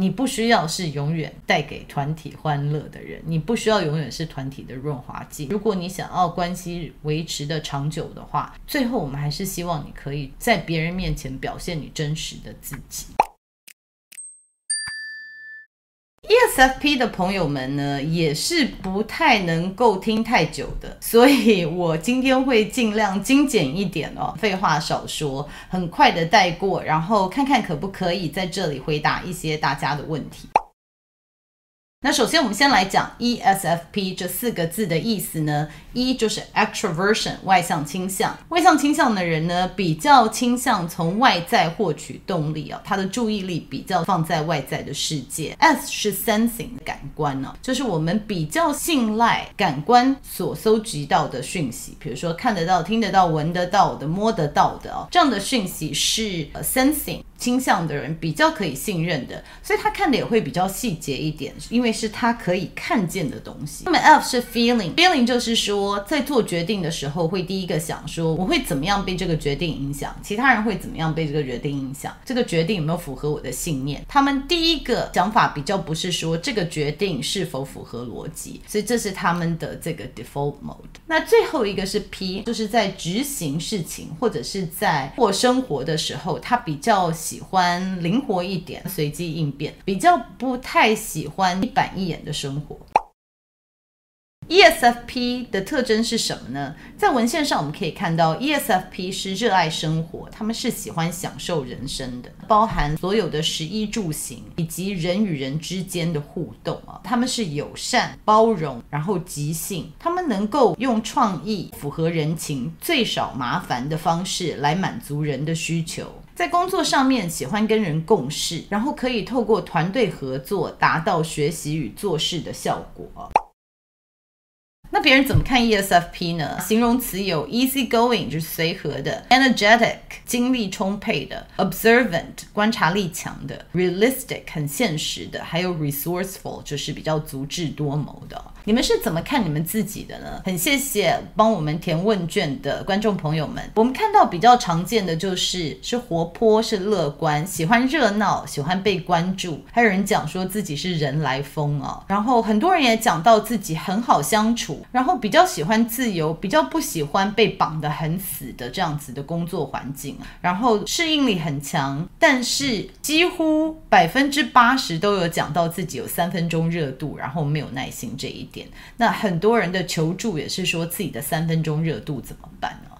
你不需要是永远带给团体欢乐的人，你不需要永远是团体的润滑剂。如果你想要关系维持的长久的话，最后我们还是希望你可以在别人面前表现你真实的自己。ESFP 的朋友们呢，也是不太能够听太久的，所以我今天会尽量精简一点哦，废话少说，很快的带过，然后看看可不可以在这里回答一些大家的问题。那首先，我们先来讲 ESFP 这四个字的意思呢。一就是 extraversion 外向倾向，外向倾向的人呢，比较倾向从外在获取动力啊，他的注意力比较放在外在的世界。S 是 sensing 感官呢，就是我们比较信赖感官所搜集到的讯息，比如说看得到、听得到、闻得到的、摸得到的哦，这样的讯息是 sensing 倾向的人比较可以信任的，所以他看的也会比较细节一点，因为。是他可以看见的东西。那么 F 是 feeling，feeling 就是说，在做决定的时候，会第一个想说，我会怎么样被这个决定影响，其他人会怎么样被这个决定影响，这个决定有没有符合我的信念？他们第一个想法比较不是说这个决定是否符合逻辑，所以这是他们的这个 default mode。那最后一个是 P，就是在执行事情或者是在过生活的时候，他比较喜欢灵活一点，随机应变，比较不太喜欢一板一眼的生活。ESFP 的特征是什么呢？在文献上我们可以看到，ESFP 是热爱生活，他们是喜欢享受人生的，包含所有的食衣住行以及人与人之间的互动啊。他们是友善、包容，然后即兴，他们能够用创意、符合人情、最少麻烦的方式来满足人的需求。在工作上面喜欢跟人共事，然后可以透过团队合作达到学习与做事的效果。那别人怎么看 ESFP 呢？形容词有 easygoing 就是随和的，energetic 精力充沛的，observant 观察力强的，realistic 很现实的，还有 resourceful 就是比较足智多谋的。你们是怎么看你们自己的呢？很谢谢帮我们填问卷的观众朋友们。我们看到比较常见的就是是活泼、是乐观、喜欢热闹、喜欢被关注，还有人讲说自己是人来疯啊。然后很多人也讲到自己很好相处，然后比较喜欢自由，比较不喜欢被绑得很死的这样子的工作环境，然后适应力很强，但是几乎百分之八十都有讲到自己有三分钟热度，然后没有耐心这一点。那很多人的求助也是说自己的三分钟热度怎么办呢？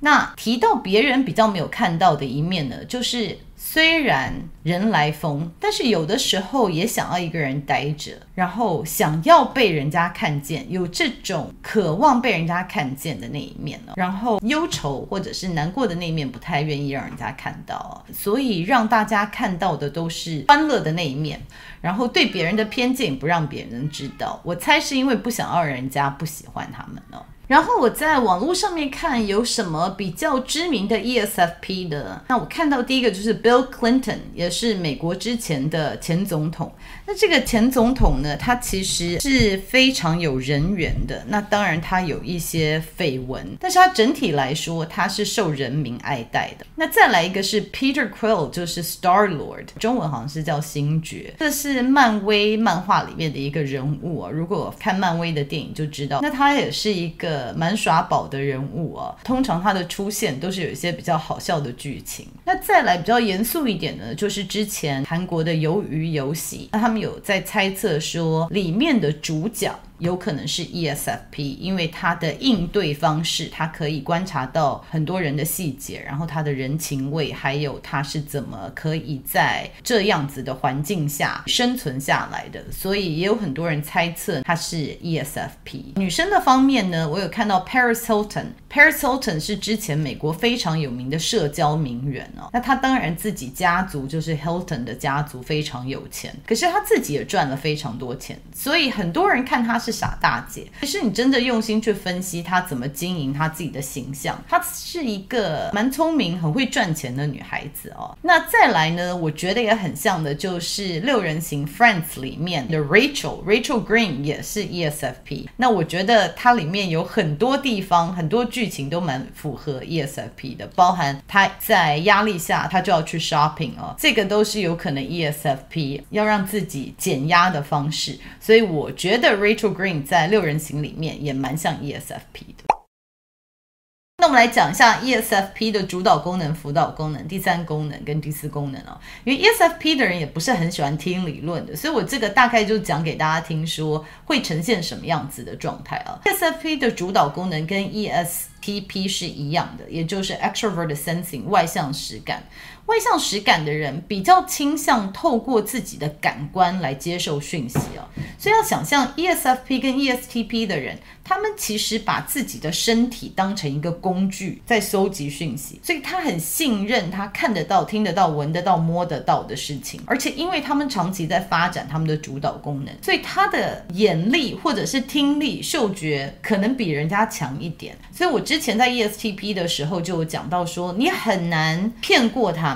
那提到别人比较没有看到的一面呢，就是虽然人来疯，但是有的时候也想要一个人待着，然后想要被人家看见，有这种渴望被人家看见的那一面呢。然后忧愁或者是难过的那一面不太愿意让人家看到，所以让大家看到的都是欢乐的那一面。然后对别人的偏见不让别人知道，我猜是因为不想让人家不喜欢他们哦。然后我在网络上面看有什么比较知名的 ESFP 的，那我看到第一个就是 Bill Clinton，也是美国之前的前总统。那这个前总统呢，他其实是非常有人缘的。那当然他有一些绯闻，但是他整体来说他是受人民爱戴的。那再来一个是 Peter Quill，就是 Star Lord，中文好像是叫星爵，这是漫威漫画里面的一个人物啊。如果看漫威的电影就知道，那他也是一个。蛮耍宝的人物啊，通常他的出现都是有一些比较好笑的剧情。那再来比较严肃一点呢，就是之前韩国的鱿鱼游戏，那他们有在猜测说里面的主角。有可能是 ESFP，因为他的应对方式，他可以观察到很多人的细节，然后他的人情味，还有他是怎么可以在这样子的环境下生存下来的，所以也有很多人猜测他是 ESFP。女生的方面呢，我有看到 Paris Hilton。Paris Hilton 是之前美国非常有名的社交名媛哦，那他当然自己家族就是 Hilton 的家族非常有钱，可是他自己也赚了非常多钱，所以很多人看他是傻大姐。其实你真的用心去分析他怎么经营他自己的形象，她是一个蛮聪明、很会赚钱的女孩子哦。那再来呢，我觉得也很像的就是六人行 Friends 里面的 Rachel，Rachel Green 也是 ESFP。那我觉得它里面有很多地方、很多剧剧情都蛮符合 ESFP 的，包含他在压力下他就要去 shopping 哦，这个都是有可能 ESFP 要让自己减压的方式。所以我觉得 Rachel Green 在六人行里面也蛮像 ESFP 的。那我们来讲一下 ESFP 的主导功能、辅导功能、第三功能跟第四功能哦。因为 ESFP 的人也不是很喜欢听理论的，所以我这个大概就讲给大家听，说会呈现什么样子的状态啊。ESFP 的主导功能跟 ESTP 是一样的，也就是 Extroverted Sensing 外向实感。外向实感的人比较倾向透过自己的感官来接受讯息哦，所以要想象 ESFP 跟 ESTP 的人，他们其实把自己的身体当成一个工具在搜集讯息，所以他很信任他看得到、听得到、闻得到、摸得到的事情，而且因为他们长期在发展他们的主导功能，所以他的眼力或者是听力、嗅觉可能比人家强一点。所以我之前在 ESTP 的时候就有讲到说，你很难骗过他。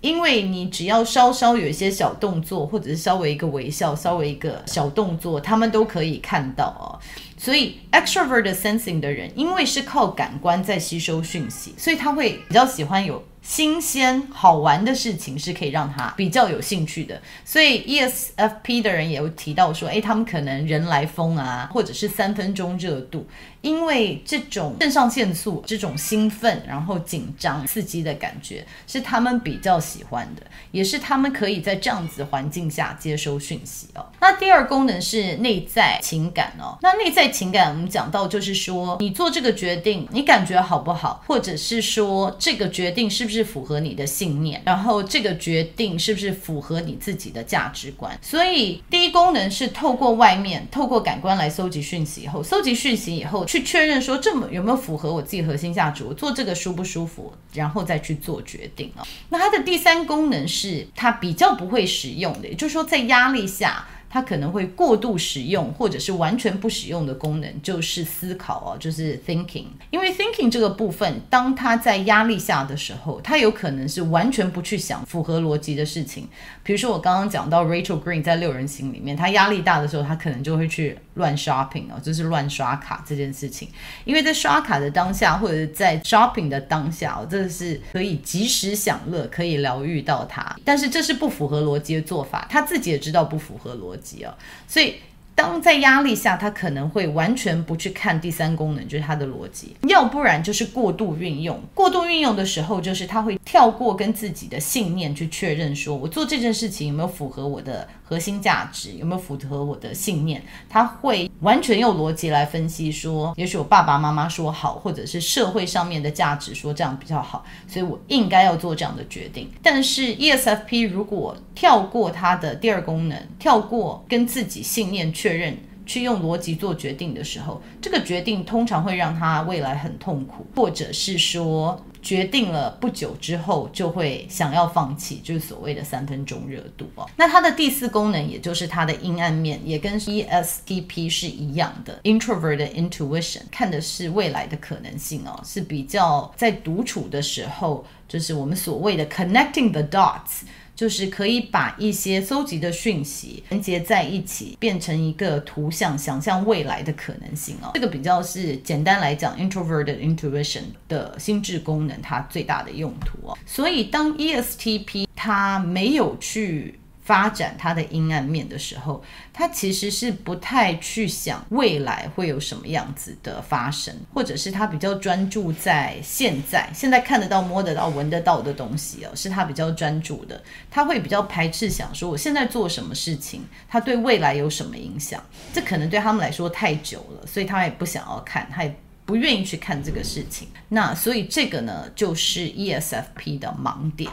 因为你只要稍稍有一些小动作，或者是稍微一个微笑，稍微一个小动作，他们都可以看到哦。所以 extrovert sensing 的人，因为是靠感官在吸收讯息，所以他会比较喜欢有。新鲜好玩的事情是可以让他比较有兴趣的，所以 ESFP 的人也有提到说，诶，他们可能人来疯啊，或者是三分钟热度，因为这种肾上腺素这种兴奋，然后紧张刺激的感觉是他们比较喜欢的，也是他们可以在这样子环境下接收讯息哦。那第二功能是内在情感哦，那内在情感我们讲到就是说，你做这个决定，你感觉好不好，或者是说这个决定是不是符合你的信念，然后这个决定是不是符合你自己的价值观？所以第一功能是透过外面，透过感官来搜集讯息以后，搜集讯息以后去确认说这么有没有符合我自己核心价值，我做这个舒不舒服，然后再去做决定哦。那它的第三功能是它比较不会使用的，也就是说在压力下。它可能会过度使用，或者是完全不使用的功能，就是思考哦，就是 thinking。因为 thinking 这个部分，当它在压力下的时候，它有可能是完全不去想符合逻辑的事情。比如说我刚刚讲到 Rachel Green 在六人行里面，他压力大的时候，他可能就会去乱 shopping 哦，就是乱刷卡这件事情。因为在刷卡的当下，或者在 shopping 的当下，哦，这是可以及时享乐，可以疗愈到他。但是这是不符合逻辑的做法，他自己也知道不符合逻辑。所以当在压力下，他可能会完全不去看第三功能，就是他的逻辑；要不然就是过度运用。过度运用的时候，就是他会跳过跟自己的信念去确认，说我做这件事情有没有符合我的。核心价值有没有符合我的信念？他会完全用逻辑来分析，说，也许我爸爸妈妈说好，或者是社会上面的价值说这样比较好，所以我应该要做这样的决定。但是 ESFP 如果跳过它的第二功能，跳过跟自己信念确确认，去用逻辑做决定的时候，这个决定通常会让他未来很痛苦，或者是说。决定了不久之后就会想要放弃，就是所谓的三分钟热度哦。那它的第四功能，也就是它的阴暗面，也跟 ESTP 是一样的，Introvert Intuition，看的是未来的可能性哦，是比较在独处的时候，就是我们所谓的 Connecting the Dots。就是可以把一些搜集的讯息连接在一起，变成一个图像，想象未来的可能性哦。这个比较是简单来讲，introverted intuition 的心智功能，它最大的用途哦。所以当 ESTP 它没有去。发展他的阴暗面的时候，他其实是不太去想未来会有什么样子的发生，或者是他比较专注在现在，现在看得到、摸得到、闻得到的东西哦，是他比较专注的。他会比较排斥想说我现在做什么事情，他对未来有什么影响？这可能对他们来说太久了，所以他也不想要看，他也不愿意去看这个事情。那所以这个呢，就是 ESFP 的盲点。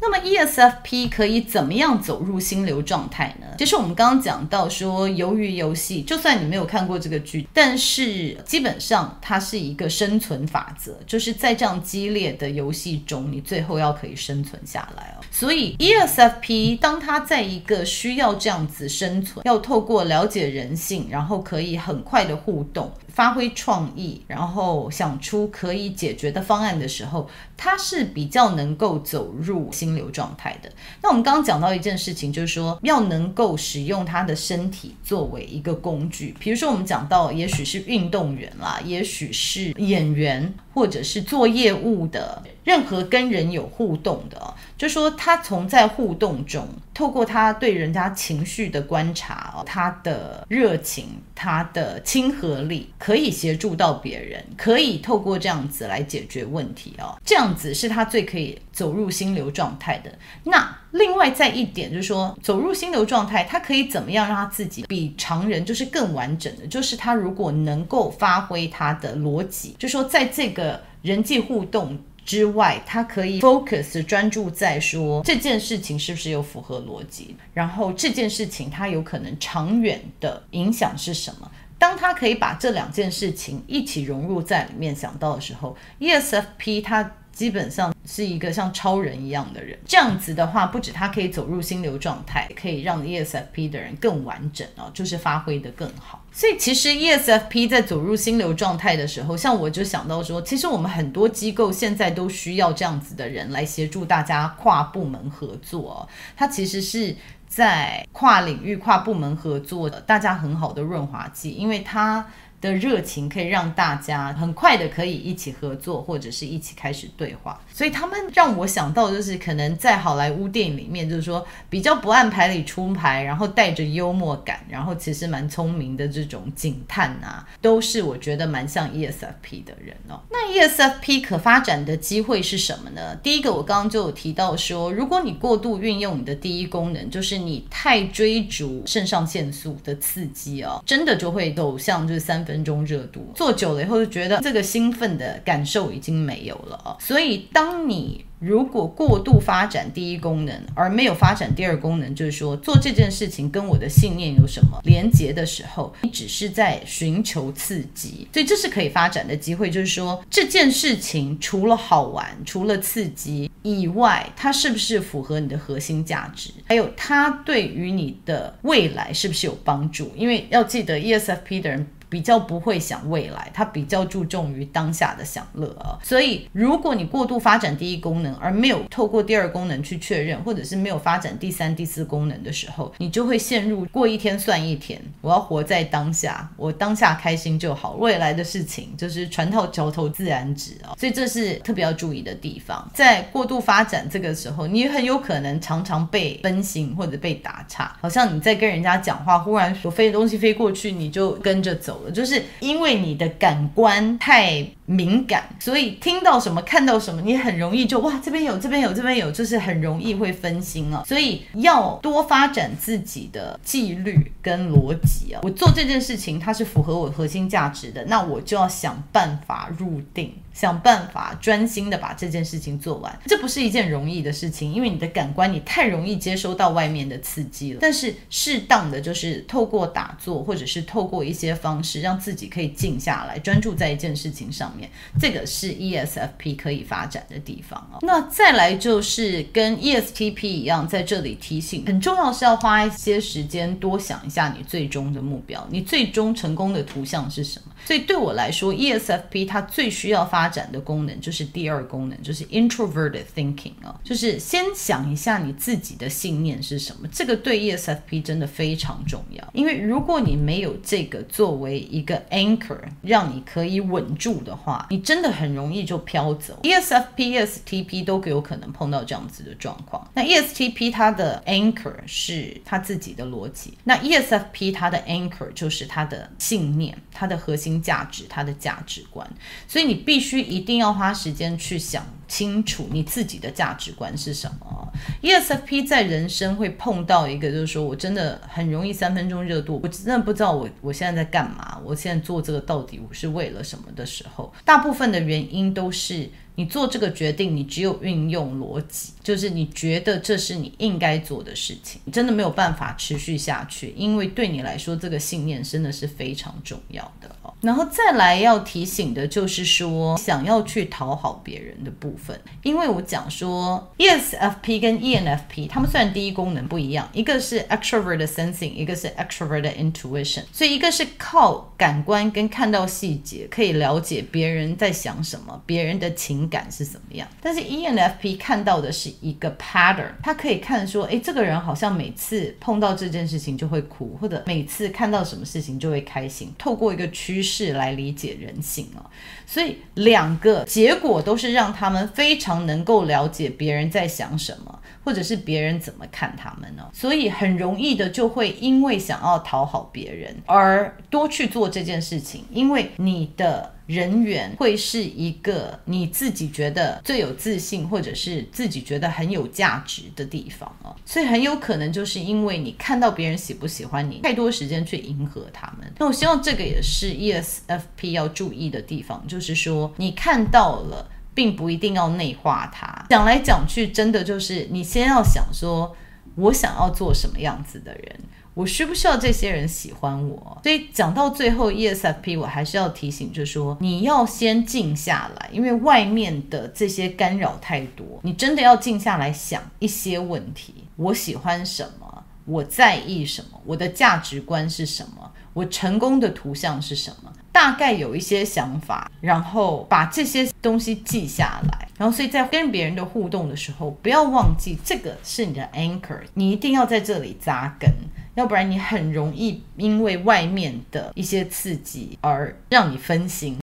那么 ESFP 可以怎么样走入心流状态呢？其实我们刚刚讲到说，鱿鱼游戏，就算你没有看过这个剧，但是基本上它是一个生存法则，就是在这样激烈的游戏中，你最后要可以生存下来哦。所以 ESFP 当他在一个需要这样子生存，要透过了解人性，然后可以很快的互动。发挥创意，然后想出可以解决的方案的时候，他是比较能够走入心流状态的。那我们刚刚讲到一件事情，就是说要能够使用他的身体作为一个工具。比如说，我们讲到，也许是运动员啦，也许是演员，或者是做业务的，任何跟人有互动的，就说他从在互动中，透过他对人家情绪的观察，他的热情，他的亲和力。可以协助到别人，可以透过这样子来解决问题哦。这样子是他最可以走入心流状态的。那另外再一点就是说，走入心流状态，他可以怎么样让他自己比常人就是更完整的？就是他如果能够发挥他的逻辑，就说在这个人际互动之外，他可以 focus 专注在说这件事情是不是有符合逻辑，然后这件事情它有可能长远的影响是什么？当他可以把这两件事情一起融入在里面想到的时候，ESFP 他基本上是一个像超人一样的人。这样子的话，不止他可以走入心流状态，可以让 ESFP 的人更完整哦，就是发挥得更好。所以其实 ESFP 在走入心流状态的时候，像我就想到说，其实我们很多机构现在都需要这样子的人来协助大家跨部门合作哦。他其实是。在跨领域、跨部门合作的，大家很好的润滑剂，因为它的热情可以让大家很快的可以一起合作，或者是一起开始对话。所以他们让我想到，就是可能在好莱坞电影里面，就是说比较不按牌理出牌，然后带着幽默感，然后其实蛮聪明的这种警探啊，都是我觉得蛮像 ESFP 的人哦。那 ESFP 可发展的机会是什么呢？第一个，我刚刚就有提到说，如果你过度运用你的第一功能，就是你太追逐肾上腺素的刺激哦，真的就会走向就是三分钟热度，做久了以后就觉得这个兴奋的感受已经没有了。所以当你如果过度发展第一功能，而没有发展第二功能，就是说做这件事情跟我的信念有什么连结的时候，你只是在寻求刺激，所以这是可以发展的机会。就是说这件事情除了好玩、除了刺激以外，它是不是符合你的核心价值？还有它对于你的未来是不是有帮助？因为要记得 ESFP 的人。比较不会想未来，他比较注重于当下的享乐啊。所以，如果你过度发展第一功能，而没有透过第二功能去确认，或者是没有发展第三、第四功能的时候，你就会陷入过一天算一天。我要活在当下，我当下开心就好，未来的事情就是船到桥头自然直啊。所以这是特别要注意的地方。在过度发展这个时候，你很有可能常常被分心或者被打岔，好像你在跟人家讲话，忽然所飞的东西飞过去，你就跟着走。就是因为你的感官太敏感，所以听到什么、看到什么，你很容易就哇，这边有，这边有，这边有，就是很容易会分心啊。所以要多发展自己的纪律跟逻辑啊。我做这件事情，它是符合我核心价值的，那我就要想办法入定。想办法专心的把这件事情做完，这不是一件容易的事情，因为你的感官你太容易接收到外面的刺激了。但是适当的就是透过打坐，或者是透过一些方式，让自己可以静下来，专注在一件事情上，这个是 ESFP 可以发展的地方哦。那再来就是跟 ESTP 一样，在这里提醒，很重要是要花一些时间多想一下你最终的目标，你最终成功的图像是什么。所以对我来说，ESFP 它最需要发展的功能就是第二功能，就是 introverted thinking 啊，就是先想一下你自己的信念是什么。这个对 ESFP 真的非常重要，因为如果你没有这个作为一个 anchor，让你可以稳住的话，你真的很容易就飘走。ESFP、ESTP 都有可能碰到这样子的状况。那 ESTP 它的 anchor 是他自己的逻辑，那 ESFP 它的 anchor 就是他的信念，它的核心。价值，它的价值观，所以你必须一定要花时间去想清楚你自己的价值观是什么。ESFP 在人生会碰到一个，就是说我真的很容易三分钟热度，我真的不知道我我现在在干嘛，我现在做这个到底我是为了什么的时候，大部分的原因都是。你做这个决定，你只有运用逻辑，就是你觉得这是你应该做的事情，你真的没有办法持续下去，因为对你来说，这个信念真的是非常重要的。然后再来要提醒的就是说，想要去讨好别人的部分，因为我讲说，ESFP 跟 ENFP，他们虽然第一功能不一样，一个是 extrovert sensing，一个是 extrovert intuition，所以一个是靠感官跟看到细节可以了解别人在想什么，别人的情感是怎么样，但是 ENFP 看到的是一个 pattern，他可以看说，诶，这个人好像每次碰到这件事情就会哭，或者每次看到什么事情就会开心，透过一个趋势来理解人性哦，所以两个结果都是让他们非常能够了解别人在想什么，或者是别人怎么看他们呢？所以很容易的就会因为想要讨好别人而多去做这件事情，因为你的。人缘会是一个你自己觉得最有自信，或者是自己觉得很有价值的地方哦，所以很有可能就是因为你看到别人喜不喜欢你，太多时间去迎合他们。那我希望这个也是 ESFP 要注意的地方，就是说你看到了，并不一定要内化它。讲来讲去，真的就是你先要想说，我想要做什么样子的人。我需不需要这些人喜欢我？所以讲到最后，ESFP 我还是要提醒，就是说你要先静下来，因为外面的这些干扰太多，你真的要静下来想一些问题：我喜欢什么？我在意什么？我的价值观是什么？我成功的图像是什么？大概有一些想法，然后把这些东西记下来，然后所以在跟别人的互动的时候，不要忘记这个是你的 anchor，你一定要在这里扎根。要不然你很容易因为外面的一些刺激而让你分心。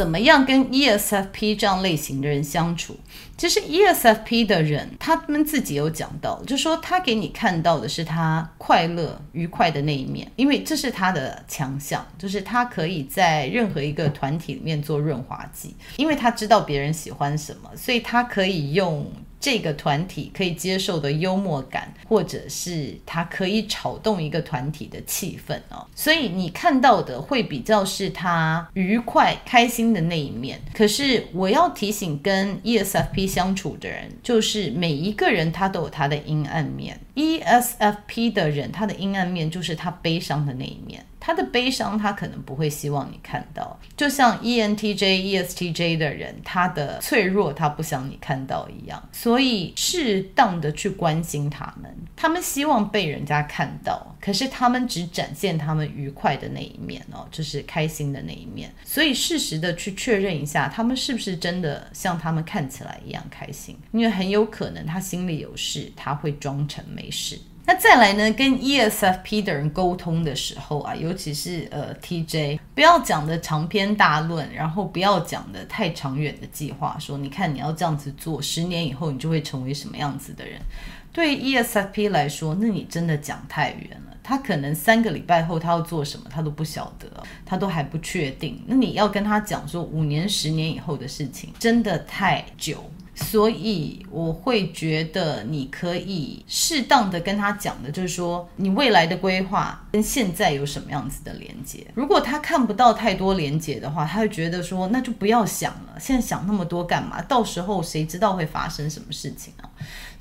怎么样跟 ESFP 这样类型的人相处？其实 ESFP 的人，他们自己有讲到，就说他给你看到的是他快乐、愉快的那一面，因为这是他的强项，就是他可以在任何一个团体里面做润滑剂，因为他知道别人喜欢什么，所以他可以用。这个团体可以接受的幽默感，或者是他可以炒动一个团体的气氛哦，所以你看到的会比较是他愉快、开心的那一面。可是我要提醒跟 ESFP 相处的人，就是每一个人他都有他的阴暗面。ESFP 的人，他的阴暗面就是他悲伤的那一面。他的悲伤，他可能不会希望你看到，就像 ENTJ、ESTJ 的人，他的脆弱，他不想你看到一样。所以，适当的去关心他们，他们希望被人家看到，可是他们只展现他们愉快的那一面哦，就是开心的那一面。所以，适时的去确认一下，他们是不是真的像他们看起来一样开心，因为很有可能他心里有事，他会装成没事。那再来呢，跟 ESFP 的人沟通的时候啊，尤其是呃 TJ，不要讲的长篇大论，然后不要讲的太长远的计划，说你看你要这样子做，十年以后你就会成为什么样子的人。对 ESFP 来说，那你真的讲太远了，他可能三个礼拜后他要做什么，他都不晓得，他都还不确定。那你要跟他讲说五年、十年以后的事情，真的太久。所以我会觉得你可以适当的跟他讲的，就是说你未来的规划跟现在有什么样子的连接。如果他看不到太多连接的话，他会觉得说那就不要想了，现在想那么多干嘛？到时候谁知道会发生什么事情啊？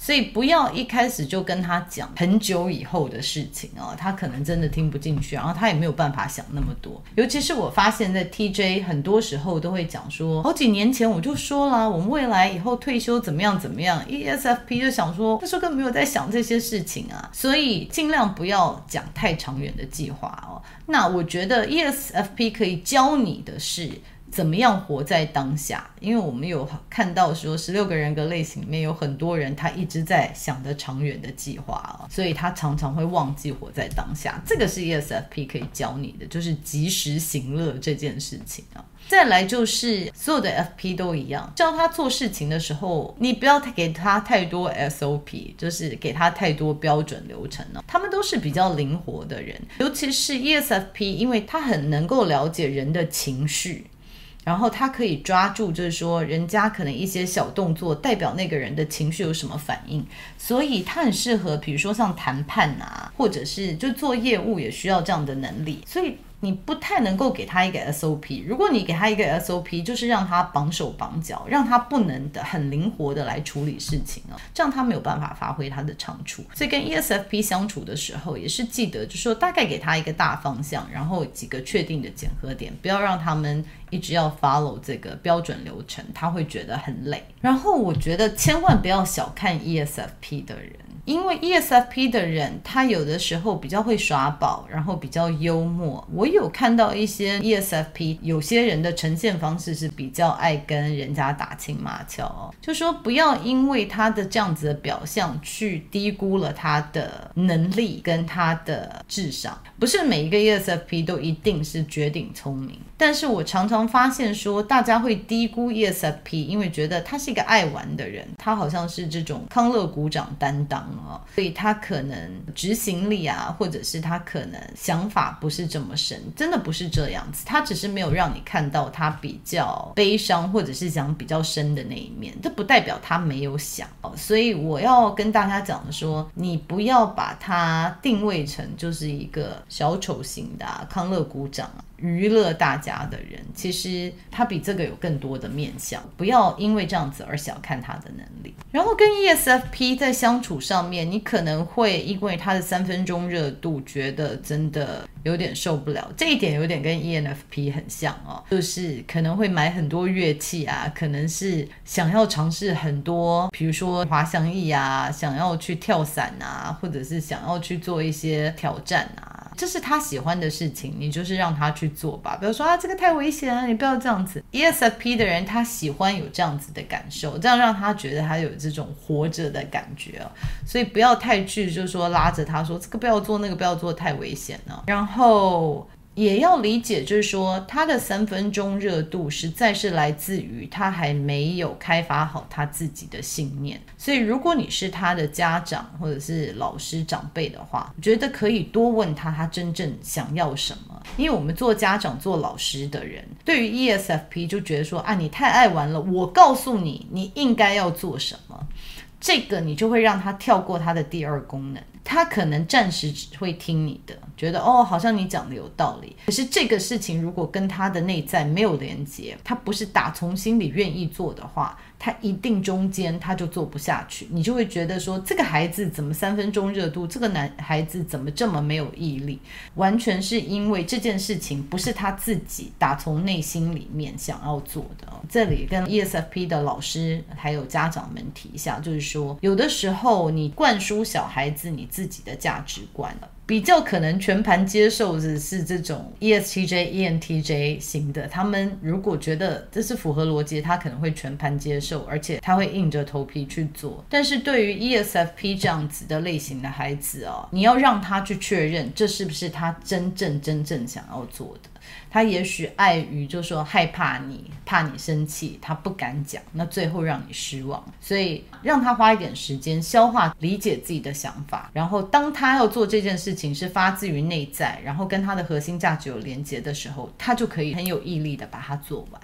所以不要一开始就跟他讲很久以后的事情啊，他可能真的听不进去，然后他也没有办法想那么多。尤其是我发现，在 TJ 很多时候都会讲说，好几年前我就说了，我们未来以后退休怎么样怎么样。ESFP 就想说，那时候根本没有在想这些事情啊，所以尽量不要讲太长远的计划哦。那我觉得 ESFP 可以教你的是。怎么样活在当下？因为我们有看到说，十六个人格类型里面有很多人，他一直在想着长远的计划，所以他常常会忘记活在当下。这个是 ESFP 可以教你的，就是及时行乐这件事情啊。再来就是所有的 FP 都一样，教他做事情的时候，你不要给他太多 SOP，就是给他太多标准流程了。他们都是比较灵活的人，尤其是 ESFP，因为他很能够了解人的情绪。然后他可以抓住，就是说人家可能一些小动作代表那个人的情绪有什么反应，所以他很适合，比如说像谈判啊，或者是就做业务也需要这样的能力。所以你不太能够给他一个 SOP。如果你给他一个 SOP，就是让他绑手绑脚，让他不能的很灵活的来处理事情啊，这样他没有办法发挥他的长处。所以跟 ESFP 相处的时候，也是记得就是说大概给他一个大方向，然后几个确定的检核点，不要让他们一直要 follow 这个标准流程，他会觉得很累。然后我觉得千万不要小看 ESFP 的人。因为 ESFP 的人，他有的时候比较会耍宝，然后比较幽默。我有看到一些 ESFP，有些人的呈现方式是比较爱跟人家打情骂俏哦。就说不要因为他的这样子的表象去低估了他的能力跟他的智商。不是每一个 ESFP 都一定是绝顶聪明。但是我常常发现说，大家会低估 ESFP，因为觉得他是一个爱玩的人，他好像是这种康乐股长担当啊、哦，所以他可能执行力啊，或者是他可能想法不是这么深，真的不是这样子，他只是没有让你看到他比较悲伤，或者是想比较深的那一面，这不代表他没有想哦。所以我要跟大家讲的说，你不要把他定位成就是一个小丑型的、康乐股长啊。娱乐大家的人，其实他比这个有更多的面向，不要因为这样子而小看他的能力。然后跟 ESFP 在相处上面，你可能会因为他的三分钟热度，觉得真的有点受不了。这一点有点跟 ENFP 很像哦，就是可能会买很多乐器啊，可能是想要尝试很多，比如说滑翔翼啊，想要去跳伞啊，或者是想要去做一些挑战啊。这是他喜欢的事情，你就是让他去做吧。比如说啊，这个太危险了，你不要这样子。ESFP 的人他喜欢有这样子的感受，这样让他觉得他有这种活着的感觉哦。所以不要太去，就是说拉着他说这个不要做，那个不要做，太危险了。然后。也要理解，就是说他的三分钟热度实在是来自于他还没有开发好他自己的信念。所以，如果你是他的家长或者是老师长辈的话，我觉得可以多问他他真正想要什么。因为我们做家长、做老师的人，对于 ESFP 就觉得说啊，你太爱玩了，我告诉你你应该要做什么，这个你就会让他跳过他的第二功能。他可能暂时只会听你的，觉得哦，好像你讲的有道理。可是这个事情如果跟他的内在没有连接，他不是打从心里愿意做的话，他一定中间他就做不下去。你就会觉得说，这个孩子怎么三分钟热度？这个男孩子怎么这么没有毅力？完全是因为这件事情不是他自己打从内心里面想要做的。这里跟 ESFP 的老师还有家长们提一下，就是说，有的时候你灌输小孩子你自己的价值观了。比较可能全盘接受的是这种 ESTJ、ENTJ 型的，他们如果觉得这是符合逻辑，他可能会全盘接受，而且他会硬着头皮去做。但是对于 ESFP 这样子的类型的孩子哦，你要让他去确认这是不是他真正真正想要做的。他也许碍于就说害怕你，怕你生气，他不敢讲，那最后让你失望。所以让他花一点时间消化、理解自己的想法，然后当他要做这件事情是发自于内在，然后跟他的核心价值有连接的时候，他就可以很有毅力的把它做完。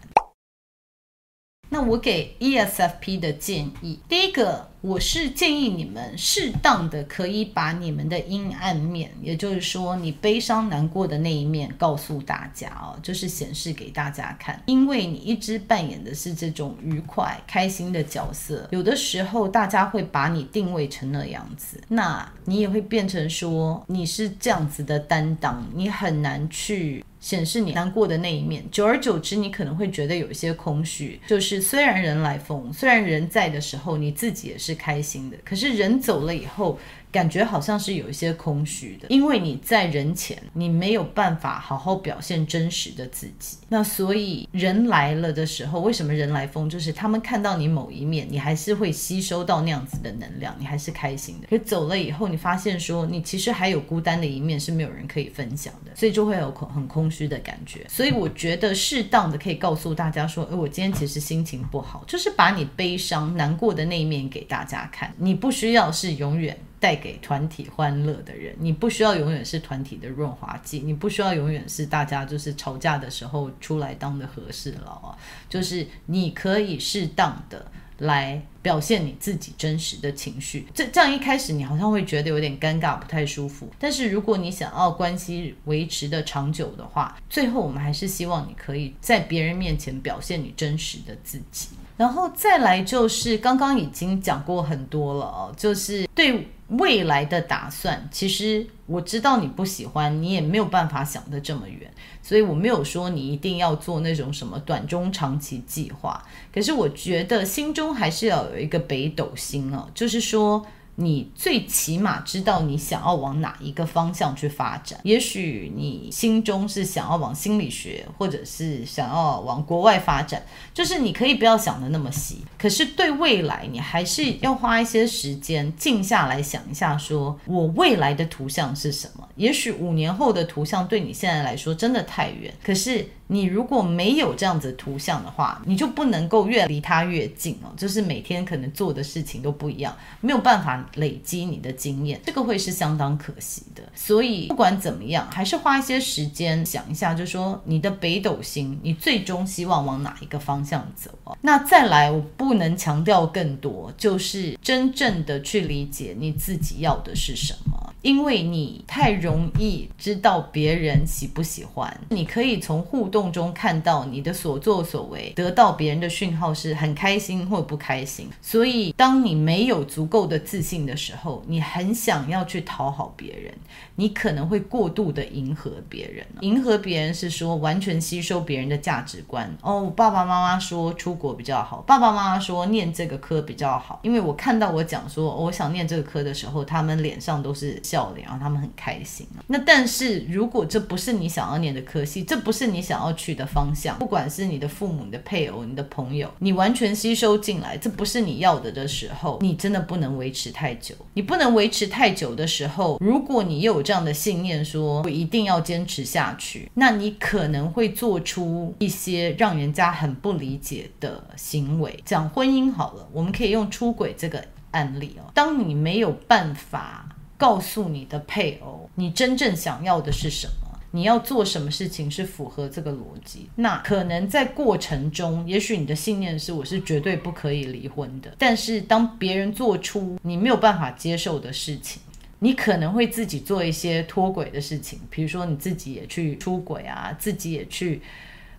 那我给 ESFP 的建议，第一个，我是建议你们适当的可以把你们的阴暗面，也就是说你悲伤难过的那一面告诉大家哦，就是显示给大家看。因为你一直扮演的是这种愉快、开心的角色，有的时候大家会把你定位成那样子，那你也会变成说你是这样子的担当，你很难去。显示你难过的那一面，久而久之，你可能会觉得有一些空虚。就是虽然人来疯，虽然人在的时候，你自己也是开心的，可是人走了以后。感觉好像是有一些空虚的，因为你在人前，你没有办法好好表现真实的自己。那所以人来了的时候，为什么人来疯？就是他们看到你某一面，你还是会吸收到那样子的能量，你还是开心的。可走了以后，你发现说你其实还有孤单的一面是没有人可以分享的，所以就会有很空虚的感觉。所以我觉得适当的可以告诉大家说，诶，我今天其实心情不好，就是把你悲伤难过的那一面给大家看。你不需要是永远。带给团体欢乐的人，你不需要永远是团体的润滑剂，你不需要永远是大家就是吵架的时候出来当的和事佬啊，就是你可以适当的来表现你自己真实的情绪。这这样一开始你好像会觉得有点尴尬，不太舒服。但是如果你想要关系维持的长久的话，最后我们还是希望你可以在别人面前表现你真实的自己。然后再来就是刚刚已经讲过很多了哦，就是对未来的打算。其实我知道你不喜欢，你也没有办法想的这么远，所以我没有说你一定要做那种什么短中长期计划。可是我觉得心中还是要有一个北斗星啊，就是说。你最起码知道你想要往哪一个方向去发展。也许你心中是想要往心理学，或者是想要往国外发展，就是你可以不要想得那么细。可是对未来，你还是要花一些时间静下来想一下，说我未来的图像是什么？也许五年后的图像对你现在来说真的太远，可是。你如果没有这样子图像的话，你就不能够越离它越近哦。就是每天可能做的事情都不一样，没有办法累积你的经验，这个会是相当可惜的。所以不管怎么样，还是花一些时间想一下，就说你的北斗星，你最终希望往哪一个方向走哦。那再来，我不能强调更多，就是真正的去理解你自己要的是什么。因为你太容易知道别人喜不喜欢，你可以从互动中看到你的所作所为，得到别人的讯号是很开心或不开心。所以，当你没有足够的自信的时候，你很想要去讨好别人，你可能会过度的迎合别人。迎合别人是说完全吸收别人的价值观。哦，爸爸妈妈说出国比较好，爸爸妈妈说念这个科比较好。因为我看到我讲说，我想念这个科的时候，他们脸上都是。笑脸，然后他们很开心。那但是如果这不是你想要念的科系，这不是你想要去的方向，不管是你的父母、你的配偶、你的朋友，你完全吸收进来，这不是你要的的时候，你真的不能维持太久。你不能维持太久的时候，如果你又有这样的信念，说我一定要坚持下去，那你可能会做出一些让人家很不理解的行为。讲婚姻好了，我们可以用出轨这个案例哦。当你没有办法。告诉你的配偶，你真正想要的是什么？你要做什么事情是符合这个逻辑？那可能在过程中，也许你的信念是我是绝对不可以离婚的。但是当别人做出你没有办法接受的事情，你可能会自己做一些脱轨的事情，比如说你自己也去出轨啊，自己也去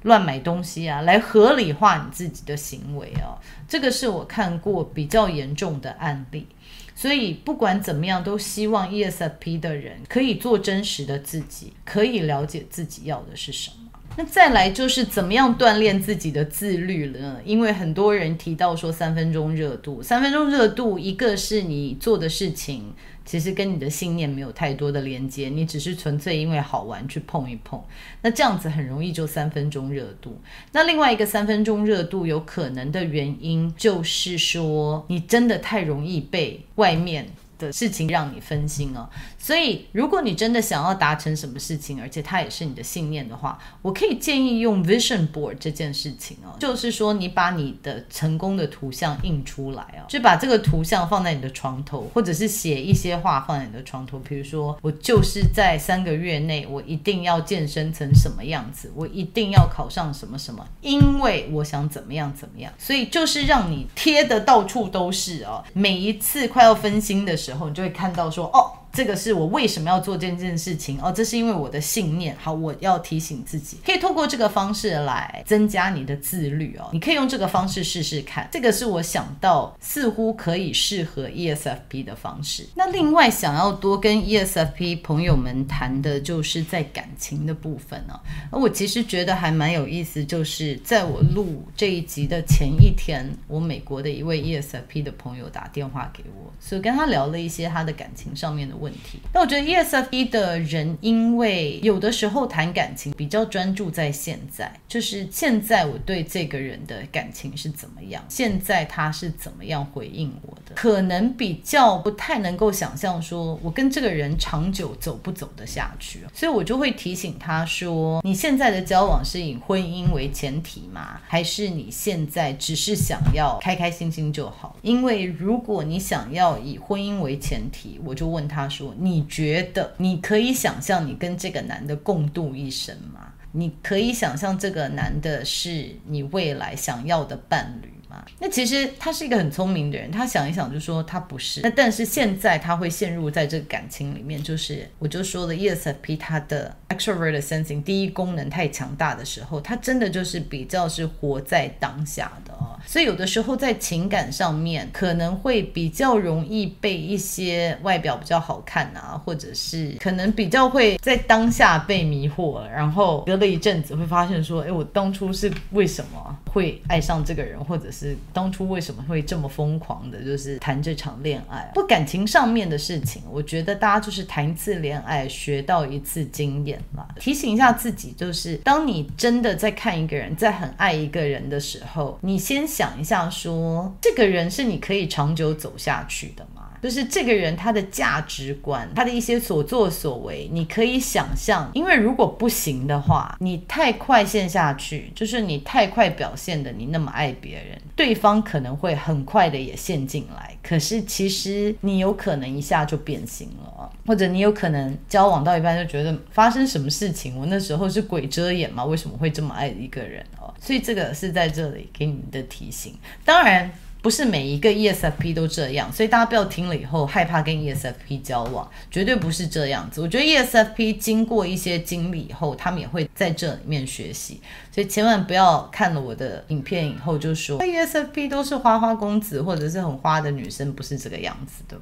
乱买东西啊，来合理化你自己的行为哦。这个是我看过比较严重的案例。所以不管怎么样，都希望 ESFP 的人可以做真实的自己，可以了解自己要的是什么。那再来就是怎么样锻炼自己的自律了？因为很多人提到说三分钟热度，三分钟热度，一个是你做的事情。其实跟你的信念没有太多的连接，你只是纯粹因为好玩去碰一碰，那这样子很容易就三分钟热度。那另外一个三分钟热度有可能的原因，就是说你真的太容易被外面的事情让你分心哦，所以如果你真的想要达成什么事情，而且它也是你的信念的话，我可以建议用 Vision Board 这件事情哦，就是说你把你的成功的图像印出来哦，就把这个图像放在你的床头，或者是写一些话放在你的床头，比如说我就是在三个月内，我一定要健身成什么样子，我一定要考上什么什么，因为我想怎么样怎么样，所以就是让你贴的到处都是哦，每一次快要分心的时候。时候，你就会看到说，哦。这个是我为什么要做这件事情哦，这是因为我的信念。好，我要提醒自己，可以透过这个方式来增加你的自律哦。你可以用这个方式试试看，这个是我想到似乎可以适合 ESFP 的方式。那另外想要多跟 ESFP 朋友们谈的就是在感情的部分哦。而我其实觉得还蛮有意思，就是在我录这一集的前一天，我美国的一位 ESFP 的朋友打电话给我，所以跟他聊了一些他的感情上面的问。问题，那我觉得 ESFP 的人，因为有的时候谈感情比较专注在现在，就是现在我对这个人的感情是怎么样，现在他是怎么样回应我的，可能比较不太能够想象说我跟这个人长久走不走得下去，所以我就会提醒他说，你现在的交往是以婚姻为前提吗？还是你现在只是想要开开心心就好？因为如果你想要以婚姻为前提，我就问他说。你觉得你可以想象你跟这个男的共度一生吗？你可以想象这个男的是你未来想要的伴侣？吗。那其实他是一个很聪明的人，他想一想就说他不是。那但是现在他会陷入在这个感情里面，就是我就说了，ESFP 他的 extrovert sensing 第一功能太强大的时候，他真的就是比较是活在当下的。所以有的时候在情感上面可能会比较容易被一些外表比较好看啊，或者是可能比较会在当下被迷惑，然后隔了一阵子会发现说，哎，我当初是为什么会爱上这个人，或者是当初为什么会这么疯狂的，就是谈这场恋爱。不感情上面的事情，我觉得大家就是谈一次恋爱，学到一次经验嘛。提醒一下自己，就是当你真的在看一个人，在很爱一个人的时候，你先想一下说，这个人是你可以长久走下去的吗？就是这个人他的价值观，他的一些所作所为，你可以想象。因为如果不行的话，你太快陷下去，就是你太快表现的你那么爱别人，对方可能会很快的也陷进来。可是其实你有可能一下就变心了，或者你有可能交往到一半就觉得发生什么事情，我那时候是鬼遮眼吗？为什么会这么爱一个人？所以这个是在这里给你们的提醒。当然。不是每一个 ESFP 都这样，所以大家不要听了以后害怕跟 ESFP 交往，绝对不是这样子。我觉得 ESFP 经过一些经历以后，他们也会在这里面学习，所以千万不要看了我的影片以后就说 ESFP 都是花花公子或者是很花的女生，不是这个样子的。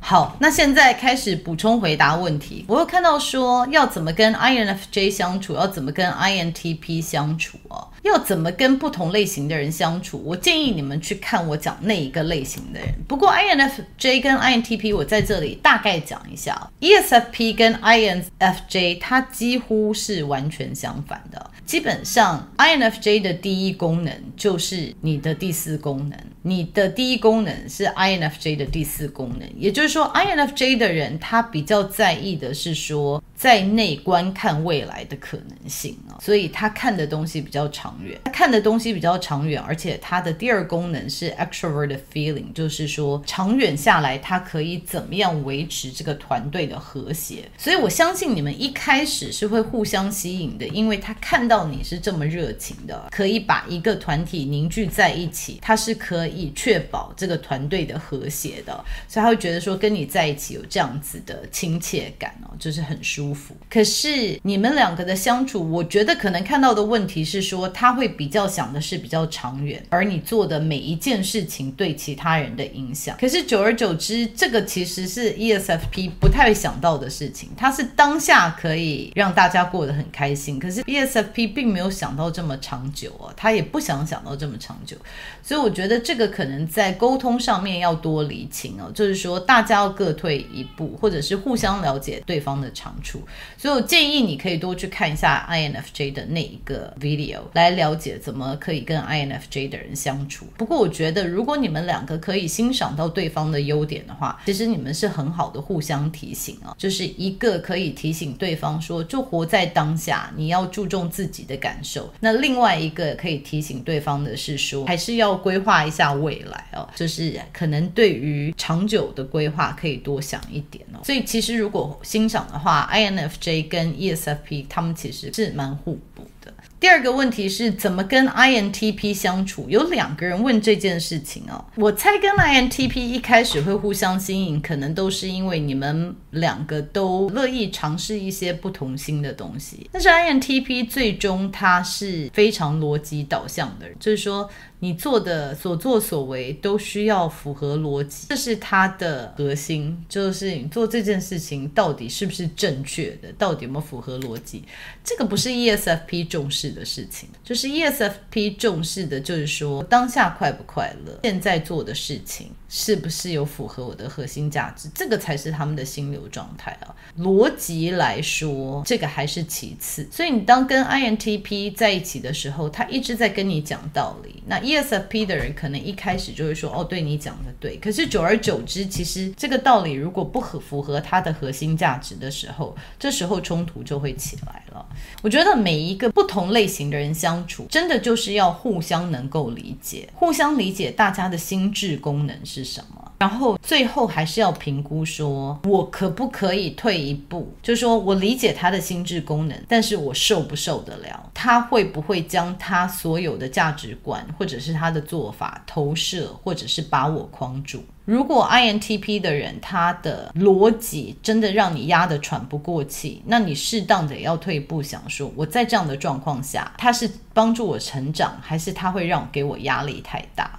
好，那现在开始补充回答问题。我有看到说要怎么跟 INFJ 相处，要怎么跟 INTP 相处哦，要怎么跟不同类型的人相处。我建议你们去看我讲那一个类型的人。不过 INFJ 跟 INTP 我在这里大概讲一下，ESFP 跟 INFJ 它几乎是完全相反的。基本上 INFJ 的第一功能就是你的第四功能，你的第一功能是 INFJ 的第四功能，也就是说 INFJ 的人他比较在意的是说在内观看未来的可能性啊，所以他看的东西比较长远，他看的东西比较长远，而且他的第二功能是 extrovert feeling，就是说长远下来他可以怎么样维持这个团队的和谐，所以我相信你们一开始是会互相吸引的，因为他看到。你是这么热情的，可以把一个团体凝聚在一起，他是可以确保这个团队的和谐的，所以他会觉得说跟你在一起有这样子的亲切感哦，就是很舒服。可是你们两个的相处，我觉得可能看到的问题是说，他会比较想的是比较长远，而你做的每一件事情对其他人的影响。可是久而久之，这个其实是 ESFP 不太想到的事情，他是当下可以让大家过得很开心，可是 ESFP。并没有想到这么长久哦，他也不想想到这么长久，所以我觉得这个可能在沟通上面要多厘清哦，就是说大家要各退一步，或者是互相了解对方的长处。所以我建议你可以多去看一下 INFJ 的那一个 video，来了解怎么可以跟 INFJ 的人相处。不过我觉得如果你们两个可以欣赏到对方的优点的话，其实你们是很好的互相提醒啊，就是一个可以提醒对方说，就活在当下，你要注重自己的感受。那另外一个可以提醒对方的是说，还是要规划一下未来哦，就是可能对于长久的规划可以多想一点哦。所以其实如果欣赏的话 Nfj 跟 ESFP 他们其实是蛮互补的。第二个问题是怎么跟 INTP 相处？有两个人问这件事情哦。我猜跟 INTP 一开始会互相吸引，可能都是因为你们两个都乐意尝试一些不同新的东西。但是 INTP 最终他是非常逻辑导向的人，就是说。你做的所作所为都需要符合逻辑，这是它的核心。就是你做这件事情到底是不是正确的，到底有没有符合逻辑？这个不是 ESFP 重视的事情，就是 ESFP 重视的就是说当下快不快乐，现在做的事情是不是有符合我的核心价值，这个才是他们的心流状态啊。逻辑来说，这个还是其次。所以你当跟 INTP 在一起的时候，他一直在跟你讲道理，那。ESFP 的人可能一开始就会说：“哦，对你讲的对。”可是久而久之，其实这个道理如果不合符合他的核心价值的时候，这时候冲突就会起来了。我觉得每一个不同类型的人相处，真的就是要互相能够理解，互相理解大家的心智功能是是什么。然后最后还是要评估说，我可不可以退一步，就说我理解他的心智功能，但是我受不受得了？他会不会将他所有的价值观或者是他的做法投射，或者是把我框住？如果 INTP 的人他的逻辑真的让你压得喘不过气，那你适当的也要退一步想说，我在这样的状况下，他是帮助我成长，还是他会让我给我压力太大？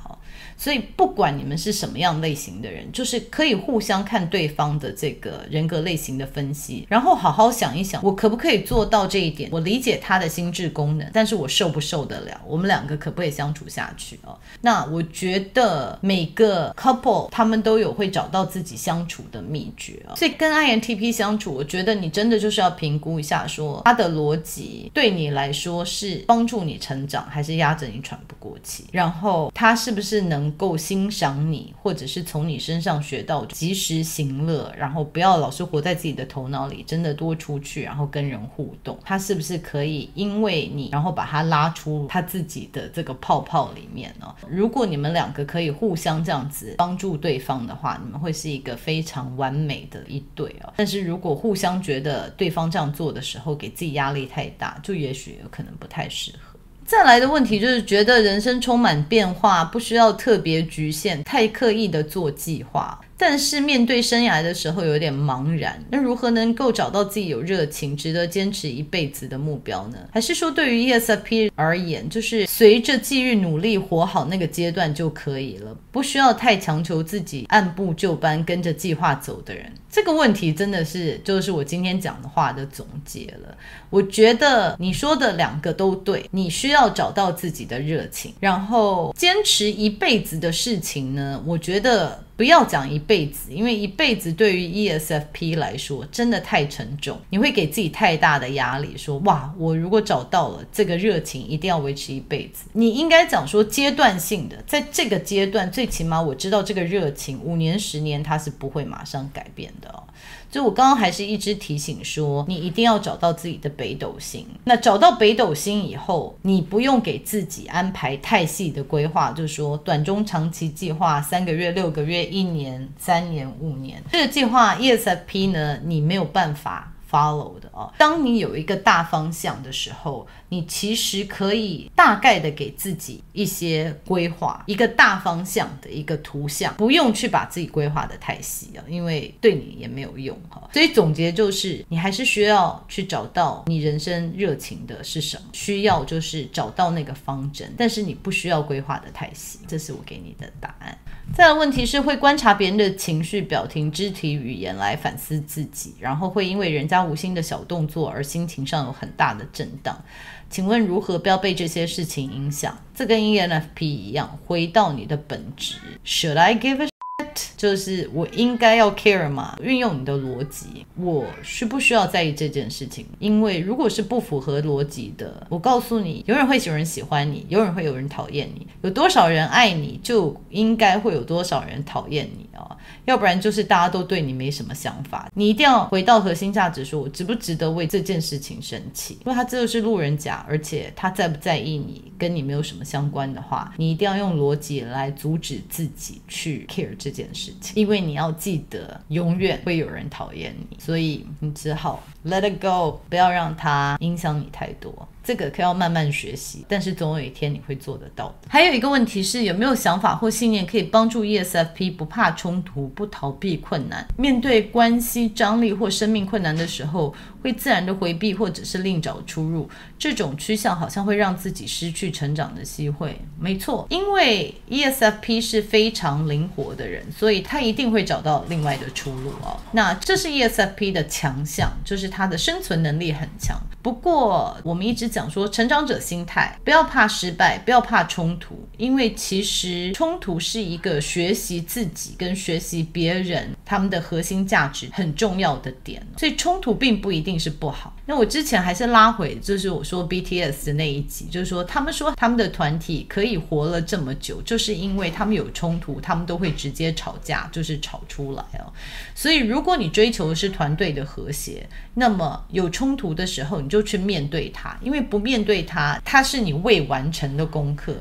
所以，不管你们是什么样类型的人，就是可以互相看对方的这个人格类型的分析，然后好好想一想，我可不可以做到这一点？我理解他的心智功能，但是我受不受得了？我们两个可不可以相处下去哦？那我觉得每个 couple 他们都有会找到自己相处的秘诀哦。所以跟 INTP 相处，我觉得你真的就是要评估一下说，说他的逻辑对你来说是帮助你成长，还是压着你喘不过气？然后他是不是能够欣赏你，或者是从你身上学到及时行乐，然后不要老是活在自己的头脑里，真的多出去，然后跟人互动。他是不是可以因为你，然后把他拉出他自己的这个泡泡里面呢？如果你们两个可以互相这样子帮助对方的话，你们会是一个非常完美的一对哦。但是如果互相觉得对方这样做的时候给自己压力太大，就也许有可能不太适合。再来的问题就是觉得人生充满变化，不需要特别局限，太刻意的做计划。但是面对生涯的时候有点茫然，那如何能够找到自己有热情、值得坚持一辈子的目标呢？还是说对于 ESFP 而言，就是随着际遇努力活好那个阶段就可以了，不需要太强求自己按部就班跟着计划走的人？这个问题真的是就是我今天讲的话的总结了。我觉得你说的两个都对，你需要找到自己的热情，然后坚持一辈子的事情呢，我觉得。不要讲一辈子，因为一辈子对于 ESFP 来说真的太沉重，你会给自己太大的压力。说哇，我如果找到了这个热情，一定要维持一辈子。你应该讲说阶段性的，在这个阶段，最起码我知道这个热情五年、十年它是不会马上改变的。就我刚刚还是一直提醒说，你一定要找到自己的北斗星。那找到北斗星以后，你不用给自己安排太细的规划，就是说短中长期计划，三个月、六个月、一年、三年、五年。这个计划 ESFP 呢，你没有办法。Follow 的哦，当你有一个大方向的时候，你其实可以大概的给自己一些规划，一个大方向的一个图像，不用去把自己规划的太细啊，因为对你也没有用哈。所以总结就是，你还是需要去找到你人生热情的是什么，需要就是找到那个方针，但是你不需要规划的太细，这是我给你的答案。再有问题是会观察别人的情绪、表情、肢体语言来反思自己，然后会因为人家无心的小动作而心情上有很大的震荡。请问如何不要被这些事情影响？这跟 ENFP 一样，回到你的本质。Should I give a 就是我应该要 care 嘛？运用你的逻辑，我需不需要在意这件事情？因为如果是不符合逻辑的，我告诉你，有人会有人喜欢你，有人会有人讨厌你。有多少人爱你，就应该会有多少人讨厌你哦。要不然就是大家都对你没什么想法。你一定要回到核心价值，说我值不值得为这件事情生气？因为他真的是路人甲，而且他在不在意你，跟你没有什么相关的话，你一定要用逻辑来阻止自己去 care 这件事情。因为你要记得，永远会有人讨厌你，所以你只好 let it go，不要让它影响你太多。这个可要慢慢学习，但是总有一天你会做得到。还有一个问题是，有没有想法或信念可以帮助 ESFP 不怕冲突、不逃避困难，面对关系张力或生命困难的时候，会自然的回避或者是另找出路？这种趋向好像会让自己失去成长的机会。没错，因为 ESFP 是非常灵活的人，所以他一定会找到另外的出路哦。那这是 ESFP 的强项，就是他的生存能力很强。不过我们一直讲。说成长者心态，不要怕失败，不要怕冲突，因为其实冲突是一个学习自己跟学习别人他们的核心价值很重要的点，所以冲突并不一定是不好。那我之前还是拉回，就是我说 BTS 的那一集，就是说他们说他们的团体可以活了这么久，就是因为他们有冲突，他们都会直接吵架，就是吵出来哦。所以如果你追求的是团队的和谐，那么有冲突的时候，你就去面对它，因为不面对它，它是你未完成的功课。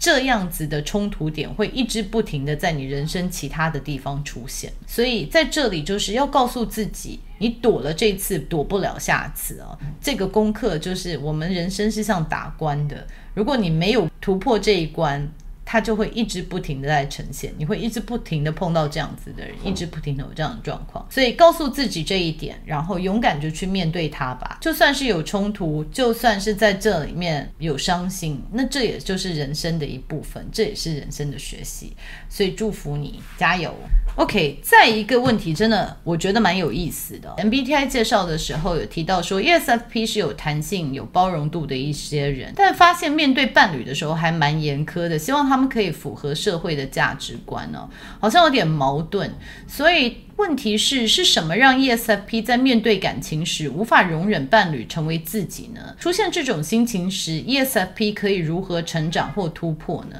这样子的冲突点会一直不停的在你人生其他的地方出现。所以在这里就是要告诉自己，你躲了这次，躲不了下次啊。这个功课就是我们人生是像打关的，如果你没有突破这一关。他就会一直不停的在呈现，你会一直不停的碰到这样子的人，一直不停的有这样的状况。所以告诉自己这一点，然后勇敢就去面对它吧。就算是有冲突，就算是在这里面有伤心，那这也就是人生的一部分，这也是人生的学习。所以祝福你，加油。OK，再一个问题，真的我觉得蛮有意思的。MBTI 介绍的时候有提到说，ESFP 是有弹性、有包容度的一些人，但发现面对伴侣的时候还蛮严苛的，希望他们可以符合社会的价值观呢、哦，好像有点矛盾。所以问题是，是什么让 ESFP 在面对感情时无法容忍伴侣成为自己呢？出现这种心情时，ESFP 可以如何成长或突破呢？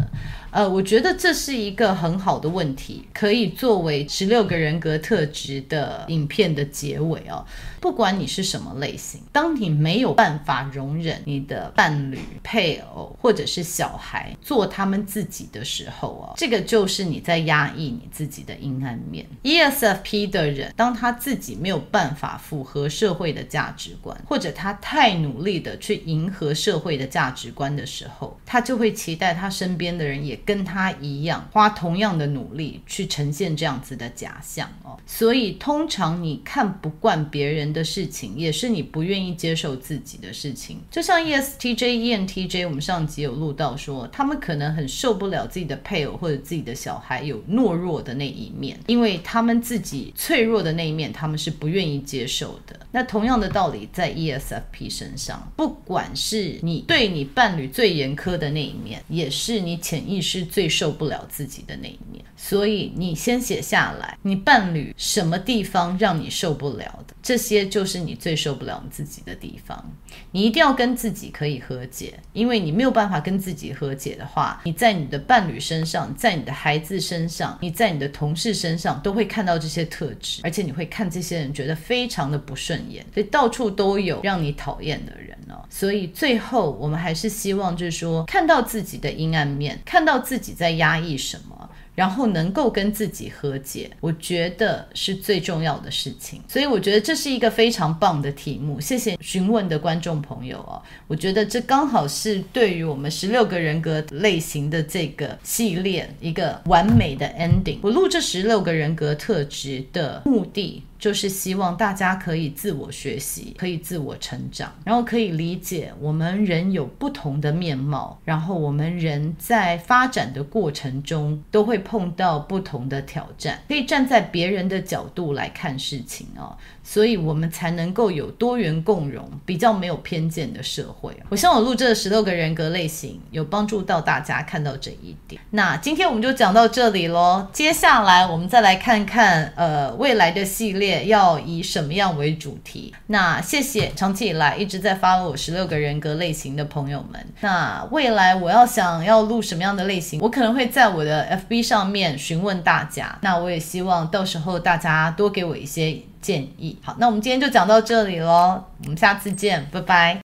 呃，我觉得这是一个很好的问题，可以作为十六个人格特质的影片的结尾哦。不管你是什么类型，当你没有办法容忍你的伴侣、配偶或者是小孩做他们自己的时候哦，这个就是你在压抑你自己的阴暗面。ESFP 批的人，当他自己没有办法符合社会的价值观，或者他太努力的去迎合社会的价值观的时候，他就会期待他身边的人也跟他一样，花同样的努力去呈现这样子的假象哦。所以通常你看不惯别人的事情，也是你不愿意接受自己的事情。就像 ESTJ、ENTJ，我们上集有录到说，他们可能很受不了自己的配偶或者自己的小孩有懦弱的那一面，因为他们自己脆弱的那一面，他们是不愿意接受的。那同样的道理在 ESFP 身上，不管是你对你伴侣最严苛的那一面，也是你潜意识最受不了自己的那一面。所以你先写下来，你伴侣什么地方让你受不了的？这些就是你最受不了你自己的地方。你一定要跟自己可以和解，因为你没有办法跟自己和解的话，你在你的伴侣身上，在你的孩子身上，你在你的同事身上都会看到这些特质，而且你会看这些人觉得非常的不顺眼，所以到处都有让你讨厌的人呢。所以最后我们还是希望就是说，看到自己的阴暗面，看到自己在压抑什么。然后能够跟自己和解，我觉得是最重要的事情。所以我觉得这是一个非常棒的题目。谢谢询问的观众朋友哦，我觉得这刚好是对于我们十六个人格类型的这个系列一个完美的 ending。我录这十六个人格特质的目的，就是希望大家可以自我学习，可以自我成长，然后可以理解我们人有不同的面貌，然后我们人在发展的过程中都会碰到不同的挑战，可以站在别人的角度来看事情哦。所以我们才能够有多元共融、比较没有偏见的社会。我希望我录这十六个人格类型有帮助到大家看到这一点。那今天我们就讲到这里喽。接下来我们再来看看，呃，未来的系列要以什么样为主题。那谢谢长期以来一直在 follow 我十六个人格类型的朋友们。那未来我要想要录什么样的类型，我可能会在我的 FB 上面询问大家。那我也希望到时候大家多给我一些建议。好，那我们今天就讲到这里喽，我们下次见，拜拜。